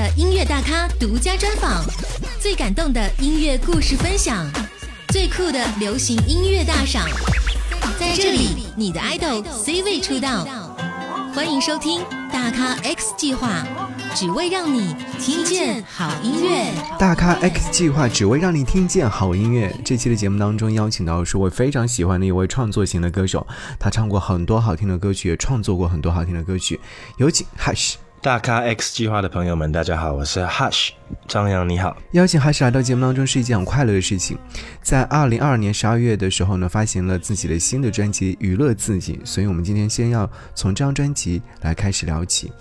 的音乐大咖独家专访，最感动的音乐故事分享，最酷的流行音乐大赏，在这里，你的 idol C 位出道。欢迎收听大咖 X 计划，只为让你听见好音乐。大咖 X 计划只为让你听见好音乐。这期的节目当中邀请到是我非常喜欢的一位创作型的歌手，他唱过很多好听的歌曲，也创作过很多好听的歌曲。有请 Hush。大咖 X 计划的朋友们，大家好，我是 Hush 张扬，你好。邀请 Hush 来到节目当中是一件很快乐的事情。在二零二二年十二月的时候呢，发行了自己的新的专辑《娱乐自己》，所以我们今天先要从这张专辑来开始聊起。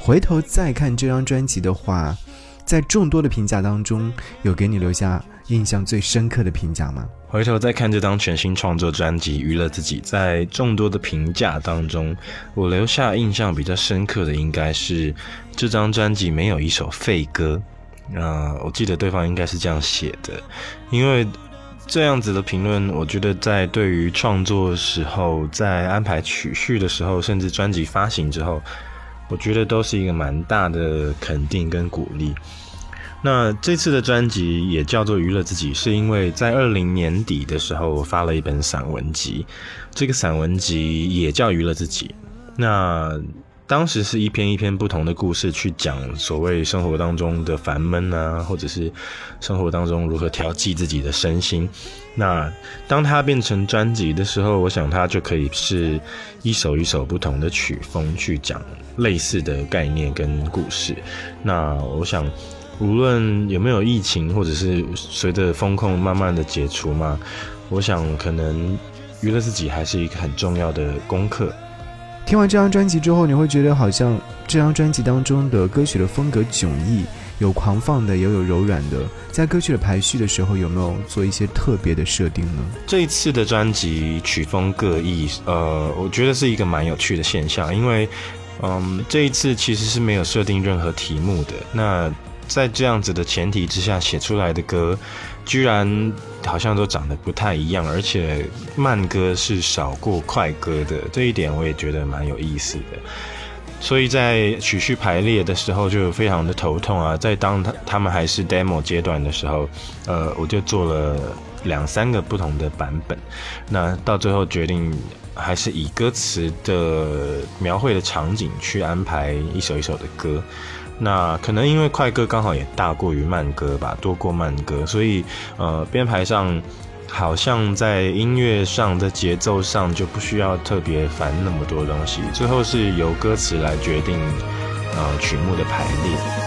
回头再看这张专辑的话，在众多的评价当中，有给你留下印象最深刻的评价吗？回头再看这张全新创作专辑《娱乐自己》，在众多的评价当中，我留下印象比较深刻的应该是这张专辑没有一首废歌。啊，我记得对方应该是这样写的，因为这样子的评论，我觉得在对于创作时候，在安排曲序的时候，甚至专辑发行之后，我觉得都是一个蛮大的肯定跟鼓励。那这次的专辑也叫做娱乐自己，是因为在二零年底的时候，我发了一本散文集，这个散文集也叫娱乐自己。那当时是一篇一篇不同的故事去讲所谓生活当中的烦闷啊，或者是生活当中如何调剂自己的身心。那当它变成专辑的时候，我想它就可以是一首一首不同的曲风去讲类似的概念跟故事。那我想。无论有没有疫情，或者是随着风控慢慢的解除嘛，我想可能娱乐自己还是一个很重要的功课。听完这张专辑之后，你会觉得好像这张专辑当中的歌曲的风格迥异，有狂放的，也有柔软的。在歌曲的排序的时候，有没有做一些特别的设定呢？这一次的专辑曲风各异，呃，我觉得是一个蛮有趣的现象，因为，嗯，这一次其实是没有设定任何题目的。那在这样子的前提之下写出来的歌，居然好像都长得不太一样，而且慢歌是少过快歌的，这一点我也觉得蛮有意思的。所以在曲序排列的时候就非常的头痛啊。在当他他们还是 demo 阶段的时候，呃，我就做了两三个不同的版本。那到最后决定还是以歌词的描绘的场景去安排一首一首的歌。那可能因为快歌刚好也大过于慢歌吧，多过慢歌，所以呃编排上好像在音乐上的节奏上就不需要特别烦那么多东西，最后是由歌词来决定呃曲目的排列。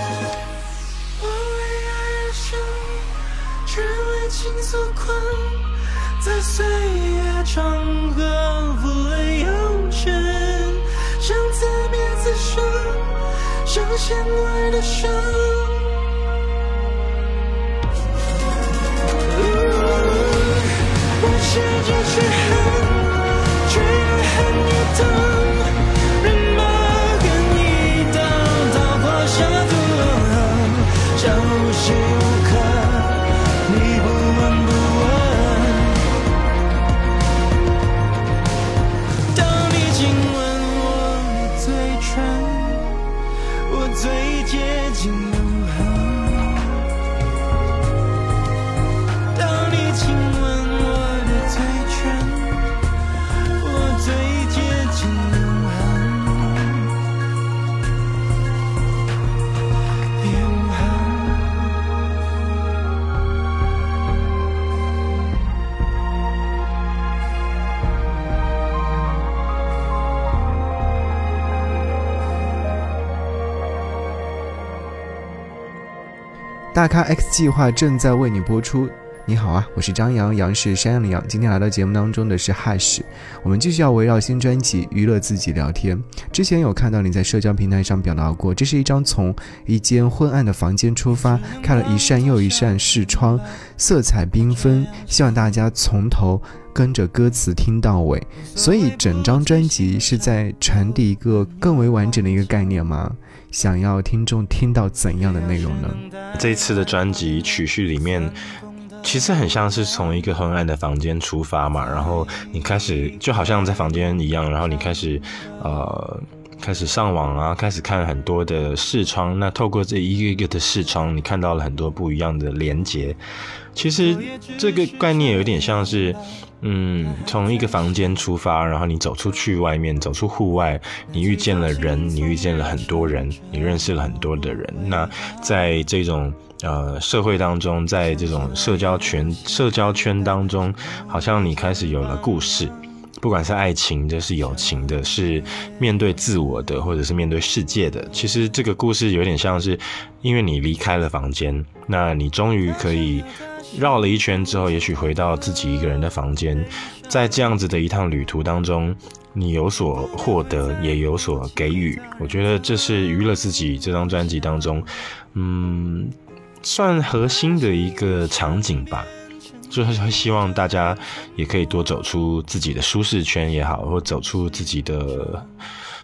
像线外的伤，我试着去恨，大咖 X 计划正在为你播出。你好啊，我是张扬，杨是山羊的羊。今天来到节目当中的是 Hush，我们继续要围绕新专辑娱乐自己聊天。之前有看到你在社交平台上表达过，这是一张从一间昏暗的房间出发，开了一扇又一扇视窗，色彩缤纷，希望大家从头跟着歌词听到尾。所以整张专辑是在传递一个更为完整的一个概念吗？想要听众听到怎样的内容呢？这一次的专辑曲序里面，其实很像是从一个昏暗的房间出发嘛，然后你开始就好像在房间一样，然后你开始呃开始上网啊，开始看很多的视窗。那透过这一个一个的视窗，你看到了很多不一样的连接。其实这个概念有点像是，嗯，从一个房间出发，然后你走出去外面，走出户外，你遇见了人，你遇见了很多人，你认识了很多的人。那在这种呃社会当中，在这种社交圈社交圈当中，好像你开始有了故事。不管是爱情的，是友情的，是面对自我的，或者是面对世界的，其实这个故事有点像是，因为你离开了房间，那你终于可以绕了一圈之后，也许回到自己一个人的房间，在这样子的一趟旅途当中，你有所获得，也有所给予。我觉得这是娱乐自己这张专辑当中，嗯，算核心的一个场景吧。就是希望大家也可以多走出自己的舒适圈也好，或走出自己的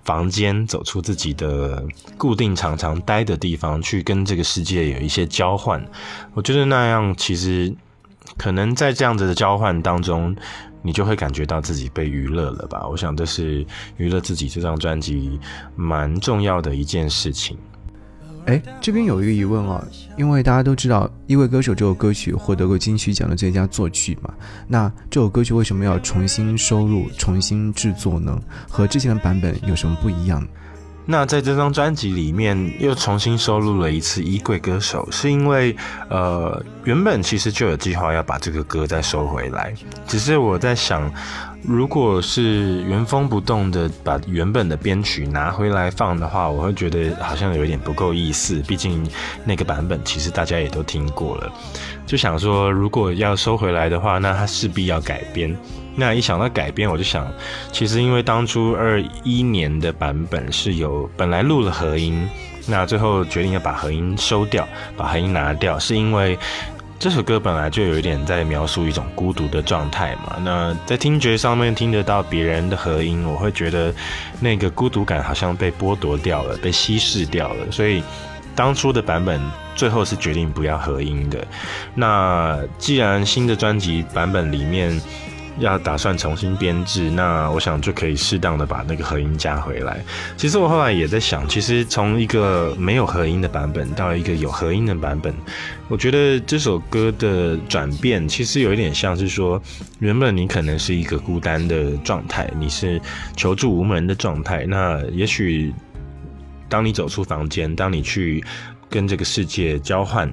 房间，走出自己的固定常常待的地方，去跟这个世界有一些交换。我觉得那样其实可能在这样子的交换当中，你就会感觉到自己被娱乐了吧？我想这是娱乐自己这张专辑蛮重要的一件事情。哎，这边有一个疑问啊，因为大家都知道《一位歌手》这首歌曲获得过金曲奖的最佳作曲嘛，那这首歌曲为什么要重新收录、重新制作呢？和之前的版本有什么不一样？那在这张专辑里面又重新收录了一次《衣柜歌手》，是因为呃，原本其实就有计划要把这个歌再收回来，只是我在想。如果是原封不动的把原本的编曲拿回来放的话，我会觉得好像有点不够意思。毕竟那个版本其实大家也都听过了，就想说如果要收回来的话，那它势必要改编。那一想到改编，我就想，其实因为当初二一年的版本是有本来录了和音，那最后决定要把和音收掉，把和音拿掉，是因为。这首歌本来就有一点在描述一种孤独的状态嘛，那在听觉上面听得到别人的和音，我会觉得那个孤独感好像被剥夺掉了，被稀释掉了，所以当初的版本最后是决定不要合音的。那既然新的专辑版本里面。要打算重新编制，那我想就可以适当的把那个合音加回来。其实我后来也在想，其实从一个没有合音的版本到一个有合音的版本，我觉得这首歌的转变其实有一点像是说，原本你可能是一个孤单的状态，你是求助无门的状态，那也许当你走出房间，当你去跟这个世界交换。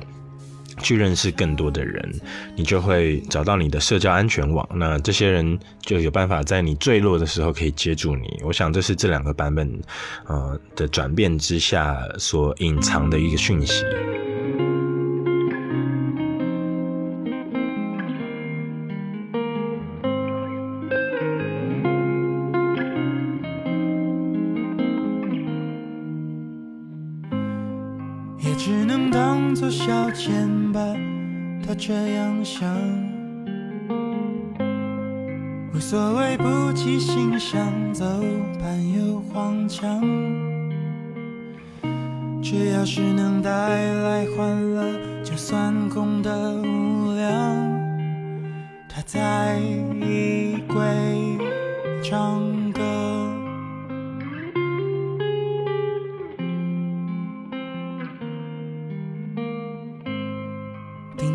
去认识更多的人，你就会找到你的社交安全网。那这些人就有办法在你坠落的时候可以接住你。我想这是这两个版本，呃的转变之下所隐藏的一个讯息。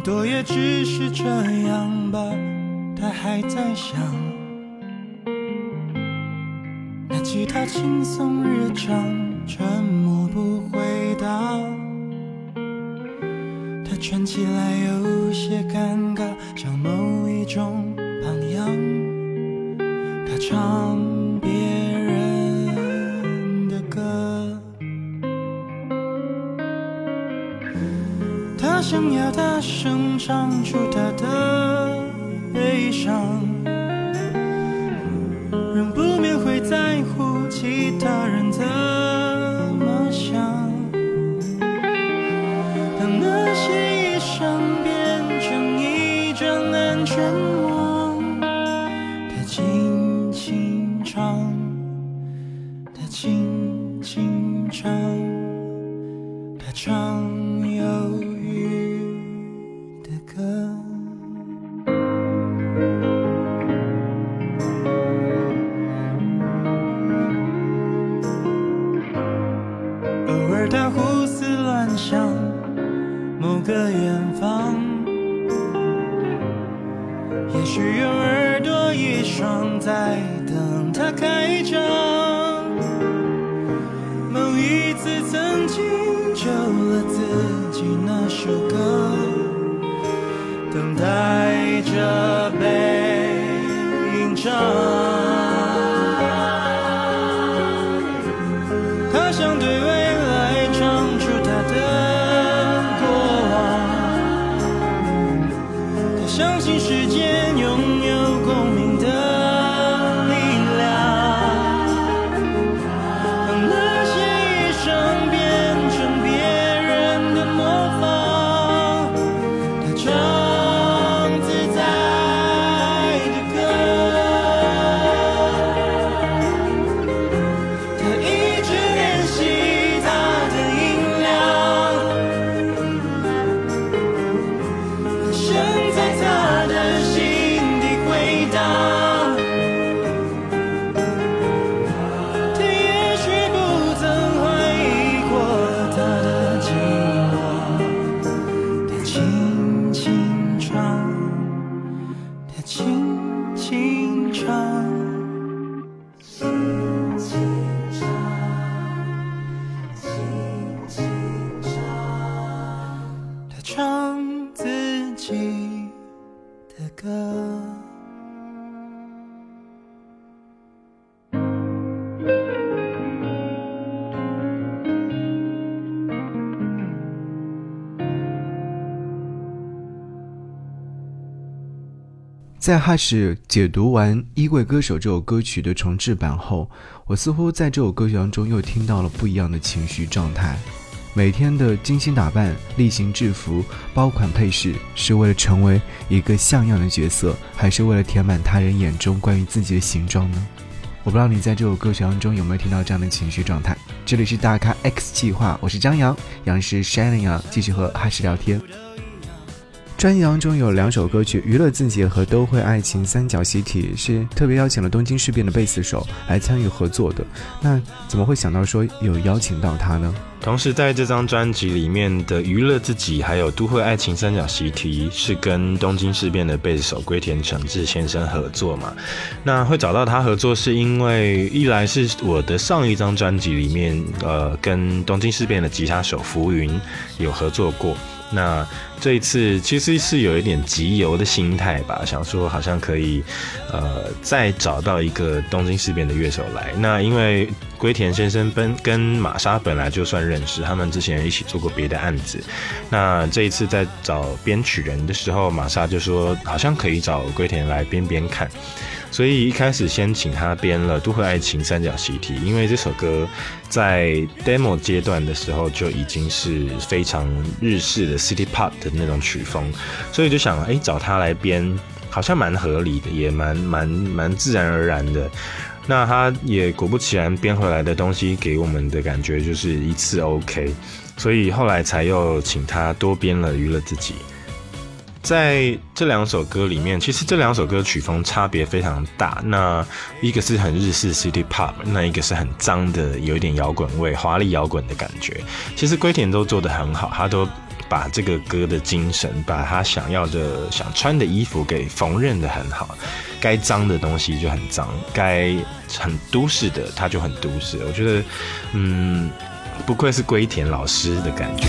多也只是这样吧，他还在想。那吉他轻松日常，沉默不回答。他穿起来有些尴尬，像某一种榜样。他唱。大声唱出他的悲伤，人不免会在乎其他人怎么想。当那些衣裳变成一张安全网，想对未来唱出他的过往，他相信时间他在哈士解读完《衣柜歌手》这首歌曲的重制版后，我似乎在这首歌曲当中又听到了不一样的情绪状态。每天的精心打扮、例行制服、包款配饰，是为了成为一个像样的角色，还是为了填满他人眼中关于自己的形状呢？我不知道你在这首歌曲当中有没有听到这样的情绪状态。这里是大咖 X 计划，我是张扬，杨是 Shannon 杨，继续和哈士聊天。专辑当中有两首歌曲《娱乐自己》和《都会爱情三角习题》，是特别邀请了东京事变的贝斯手来参与合作的。那怎么会想到说有邀请到他呢？同时，在这张专辑里面的《娱乐自己》还有《都会爱情三角习题》是跟东京事变的贝斯手龟田诚志先生合作嘛？那会找到他合作，是因为一来是我的上一张专辑里面，呃，跟东京事变的吉他手浮云有合作过。那这一次其实是有一点集邮的心态吧，想说好像可以，呃，再找到一个东京事变的乐手来。那因为龟田先生本跟玛莎本来就算认识，他们之前一起做过别的案子。那这一次在找编曲人的时候，玛莎就说好像可以找龟田来编编看。所以一开始先请他编了《都会爱情三角习题》，因为这首歌在 demo 阶段的时候就已经是非常日式的 city pop 的那种曲风，所以就想，哎，找他来编，好像蛮合理的，也蛮蛮蛮自然而然的。那他也果不其然编回来的东西给我们的感觉就是一次 OK，所以后来才又请他多编了《娱乐自己》。在这两首歌里面，其实这两首歌曲风差别非常大。那一个是很日式 city pop，那一个是很脏的，有一点摇滚味、华丽摇滚的感觉。其实龟田都做得很好，他都把这个歌的精神，把他想要的、想穿的衣服给缝纫的很好。该脏的东西就很脏，该很都市的他就很都市。我觉得，嗯，不愧是龟田老师的感觉。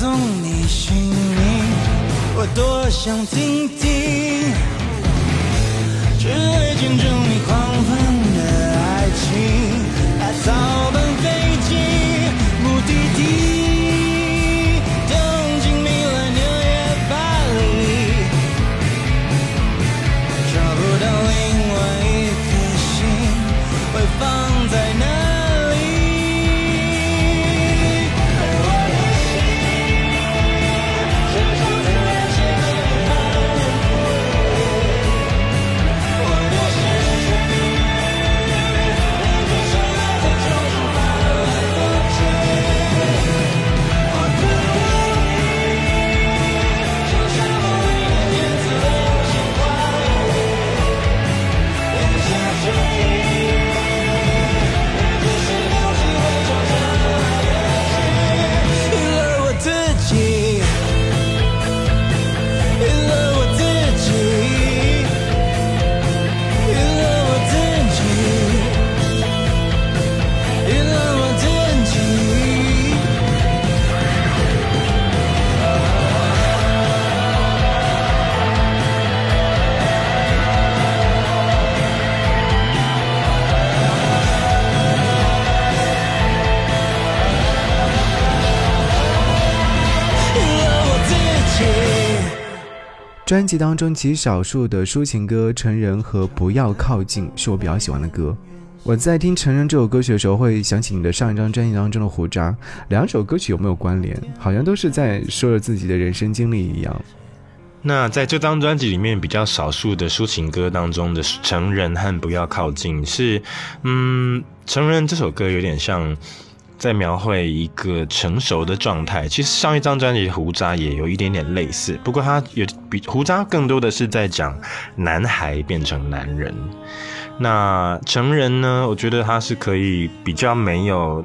送你姓名，我多想听听，只为见证你狂放的爱情。专辑当中极少数的抒情歌《成人》和《不要靠近》是我比较喜欢的歌。我在听《成人》这首歌曲的时候，会想起你的上一张专辑当中的《胡渣》，两首歌曲有没有关联？好像都是在说着自己的人生经历一样。那在这张专辑里面，比较少数的抒情歌当中的《成人》和《不要靠近》是，嗯，《成人》这首歌有点像在描绘一个成熟的状态。其实上一张专辑《胡渣》也有一点点类似，不过它有比《胡渣》更多的是在讲男孩变成男人。那成人呢？我觉得它是可以比较没有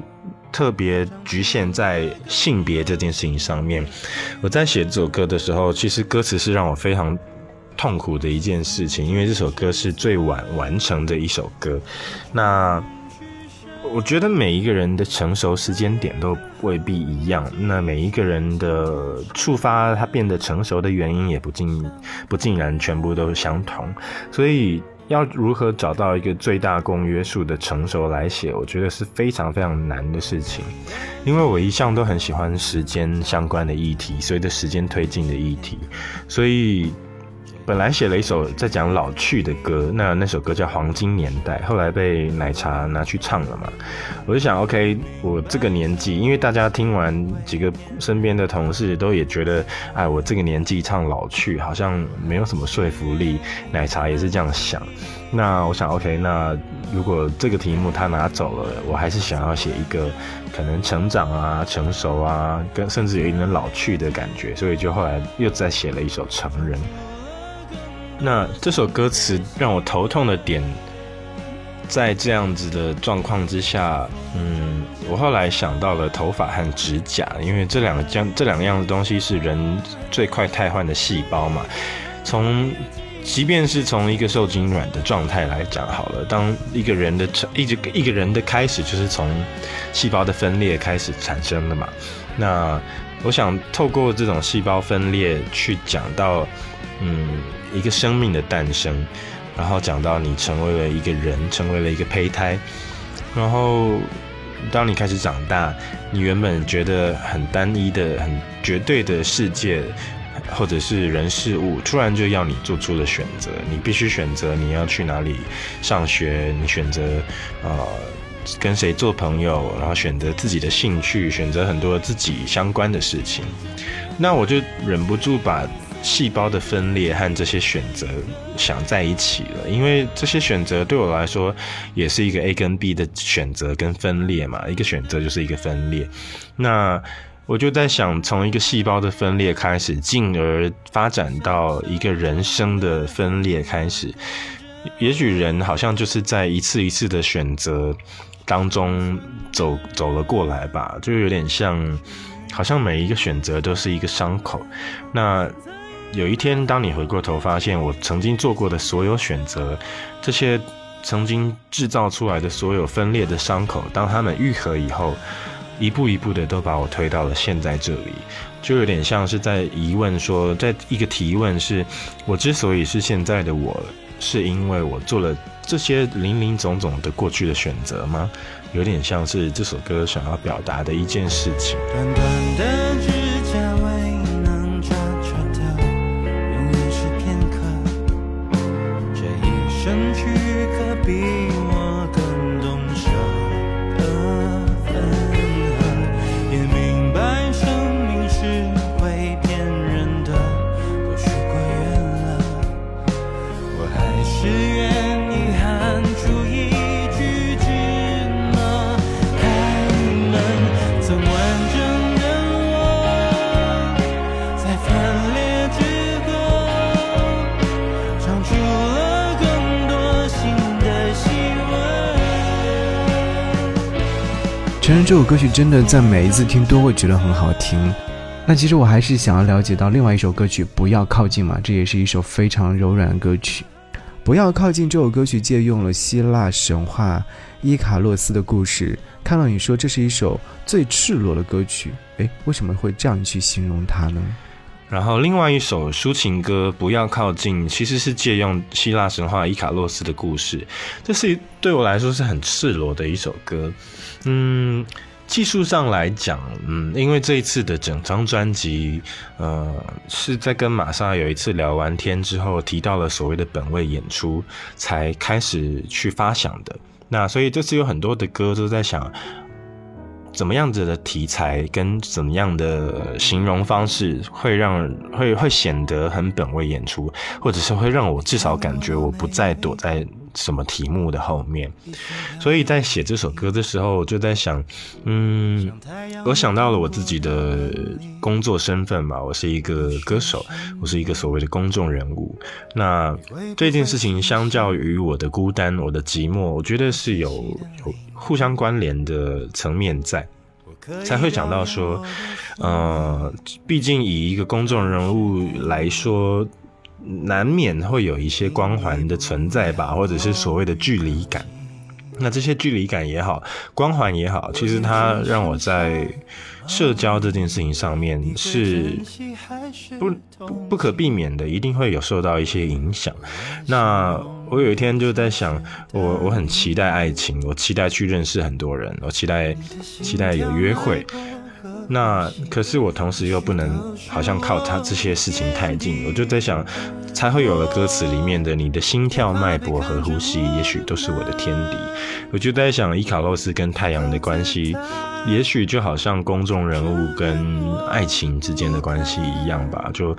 特别局限在性别这件事情上面。我在写这首歌的时候，其实歌词是让我非常痛苦的一件事情，因为这首歌是最晚完成的一首歌。那我觉得每一个人的成熟时间点都未必一样，那每一个人的触发他变得成熟的原因也不尽不尽然全部都相同，所以要如何找到一个最大公约数的成熟来写，我觉得是非常非常难的事情，因为我一向都很喜欢时间相关的议题，随着时间推进的议题，所以。本来写了一首在讲老去的歌，那那首歌叫《黄金年代》，后来被奶茶拿去唱了嘛。我就想，OK，我这个年纪，因为大家听完几个身边的同事都也觉得，哎，我这个年纪唱老去好像没有什么说服力。奶茶也是这样想。那我想，OK，那如果这个题目他拿走了，我还是想要写一个可能成长啊、成熟啊，跟甚至有一点老去的感觉，所以就后来又再写了一首《成人》。那这首歌词让我头痛的点，在这样子的状况之下，嗯，我后来想到了头发和指甲，因为这两个将这两样东西是人最快汰换的细胞嘛。从即便是从一个受精卵的状态来讲好了，当一个人的成一直一个人的开始就是从细胞的分裂开始产生的嘛。那我想透过这种细胞分裂去讲到，嗯。一个生命的诞生，然后讲到你成为了一个人，成为了一个胚胎，然后当你开始长大，你原本觉得很单一的、很绝对的世界，或者是人事物，突然就要你做出了选择，你必须选择你要去哪里上学，你选择呃跟谁做朋友，然后选择自己的兴趣，选择很多自己相关的事情，那我就忍不住把。细胞的分裂和这些选择想在一起了，因为这些选择对我来说也是一个 A 跟 B 的选择跟分裂嘛，一个选择就是一个分裂。那我就在想，从一个细胞的分裂开始，进而发展到一个人生的分裂开始，也许人好像就是在一次一次的选择当中走走了过来吧，就有点像，好像每一个选择都是一个伤口。那有一天，当你回过头发现，我曾经做过的所有选择，这些曾经制造出来的所有分裂的伤口，当他们愈合以后，一步一步的都把我推到了现在这里，就有点像是在疑问说，在一个提问是：我之所以是现在的我，是因为我做了这些林林总总的过去的选择吗？有点像是这首歌想要表达的一件事情。短短的指甲未能抓住的，永远是片刻。这一生去，可比这首歌曲真的在每一次听都会觉得很好听。那其实我还是想要了解到另外一首歌曲《不要靠近》嘛，这也是一首非常柔软的歌曲。《不要靠近》这首歌曲借用了希腊神话伊卡洛斯的故事。看到你说这是一首最赤裸的歌曲，诶，为什么会这样去形容它呢？然后另外一首抒情歌《不要靠近》，其实是借用希腊神话伊卡洛斯的故事，这是对我来说是很赤裸的一首歌。嗯，技术上来讲，嗯，因为这一次的整张专辑，呃，是在跟玛莎有一次聊完天之后，提到了所谓的本位演出，才开始去发想的。那所以这次有很多的歌都在想。怎么样子的题材跟怎么样的形容方式会让会会显得很本位演出，或者是会让我至少感觉我不再躲在什么题目的后面。所以在写这首歌的时候，我就在想，嗯，我想到了我自己的工作身份嘛，我是一个歌手，我是一个所谓的公众人物。那这件事情相较于我的孤单、我的寂寞，我觉得是有有互相关联的层面在。才会想到说，呃，毕竟以一个公众人物来说，难免会有一些光环的存在吧，或者是所谓的距离感。那这些距离感也好，光环也好，其实它让我在社交这件事情上面是不不不可避免的，一定会有受到一些影响。那我有一天就在想，我我很期待爱情，我期待去认识很多人，我期待期待有约会。那可是我同时又不能好像靠他这些事情太近，我就在想，才会有了歌词里面的你的心跳脉搏和呼吸，也许都是我的天敌。我就在想，伊卡洛斯跟太阳的关系，也许就好像公众人物跟爱情之间的关系一样吧，就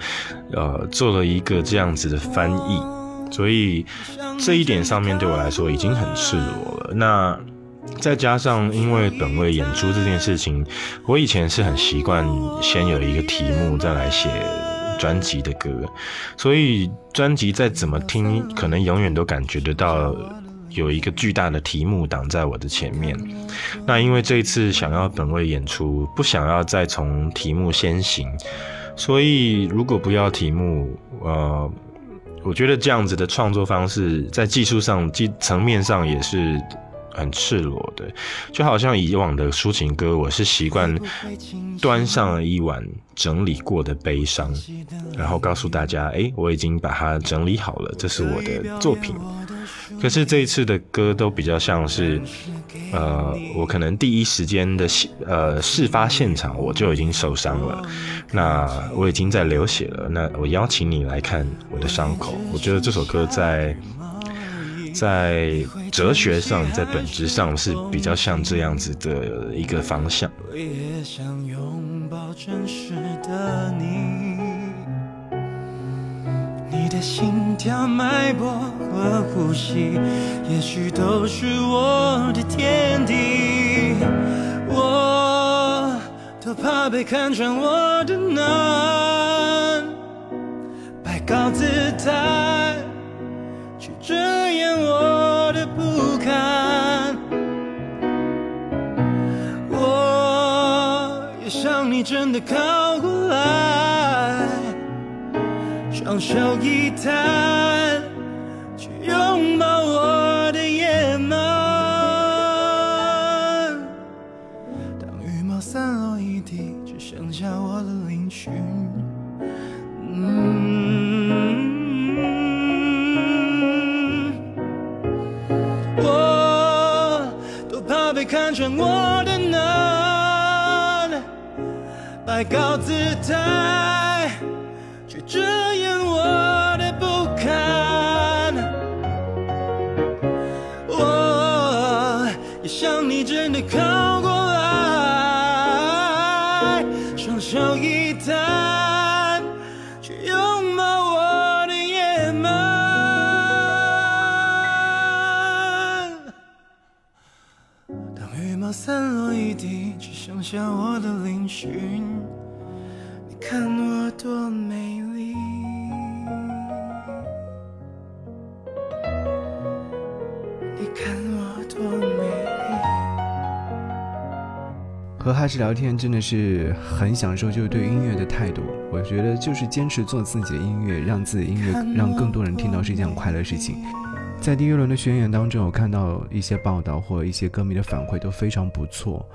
呃做了一个这样子的翻译。所以这一点上面对我来说已经很赤裸了。那。再加上，因为本位演出这件事情，我以前是很习惯先有一个题目，再来写专辑的歌，所以专辑再怎么听，可能永远都感觉得到有一个巨大的题目挡在我的前面。那因为这一次想要本位演出，不想要再从题目先行，所以如果不要题目，呃，我觉得这样子的创作方式，在技术上、技层面上也是。很赤裸的，就好像以往的抒情歌，我是习惯端上了一碗整理过的悲伤，然后告诉大家，哎，我已经把它整理好了，这是我的作品。可是这一次的歌都比较像是，呃，我可能第一时间的呃事发现场我就已经受伤了，那我已经在流血了，那我邀请你来看我的伤口。我觉得这首歌在。在哲学上，在本质上是比较像这样子的一个方向。我也想拥抱真实的你，你的心跳脉搏和呼吸，也许都是我的天敌。我都怕被看穿我的难，摆高姿态。遮掩我的不堪，我也想你真的靠过来，双手一摊，我的难，摆高姿态，却遮掩我的不堪。我也想你真的靠过来，双手一摊，却又散落一地，只剩下我的嶙峋，你看我多美丽。你看我多美丽。和哈士聊天真的是很享受，就是对音乐的态度。我觉得就是坚持做自己的音乐，让自己的音乐让更多人听到是一件很快乐的事情。在第一轮的巡演当中，我看到一些报道或一些歌迷的反馈都非常不错。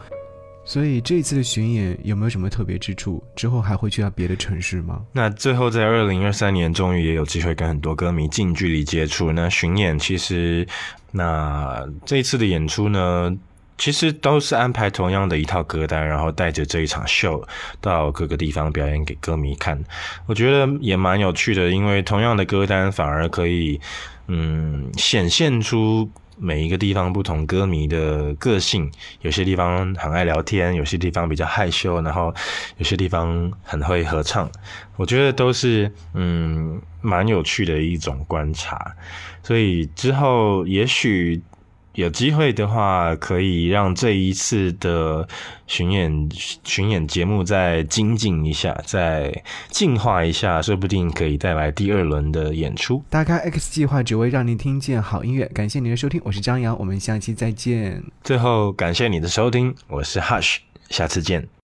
所以这次的巡演有没有什么特别之处？之后还会去到别的城市吗？那最后在二零二三年，终于也有机会跟很多歌迷近距离接触。那巡演其实，那这一次的演出呢，其实都是安排同样的一套歌单，然后带着这一场秀到各个地方表演给歌迷看。我觉得也蛮有趣的，因为同样的歌单反而可以，嗯，显现出。每一个地方不同歌迷的个性，有些地方很爱聊天，有些地方比较害羞，然后有些地方很会合唱。我觉得都是嗯蛮有趣的一种观察，所以之后也许有机会的话，可以让这一次的巡演巡演节目再精进一下，再进化一下，说不定可以带来第二轮的演出。打开 X 计划，只为让您听见好音乐。感谢您的收听，我是张扬，我们下期再见。最后感谢你的收听，我是 Hush，下次见。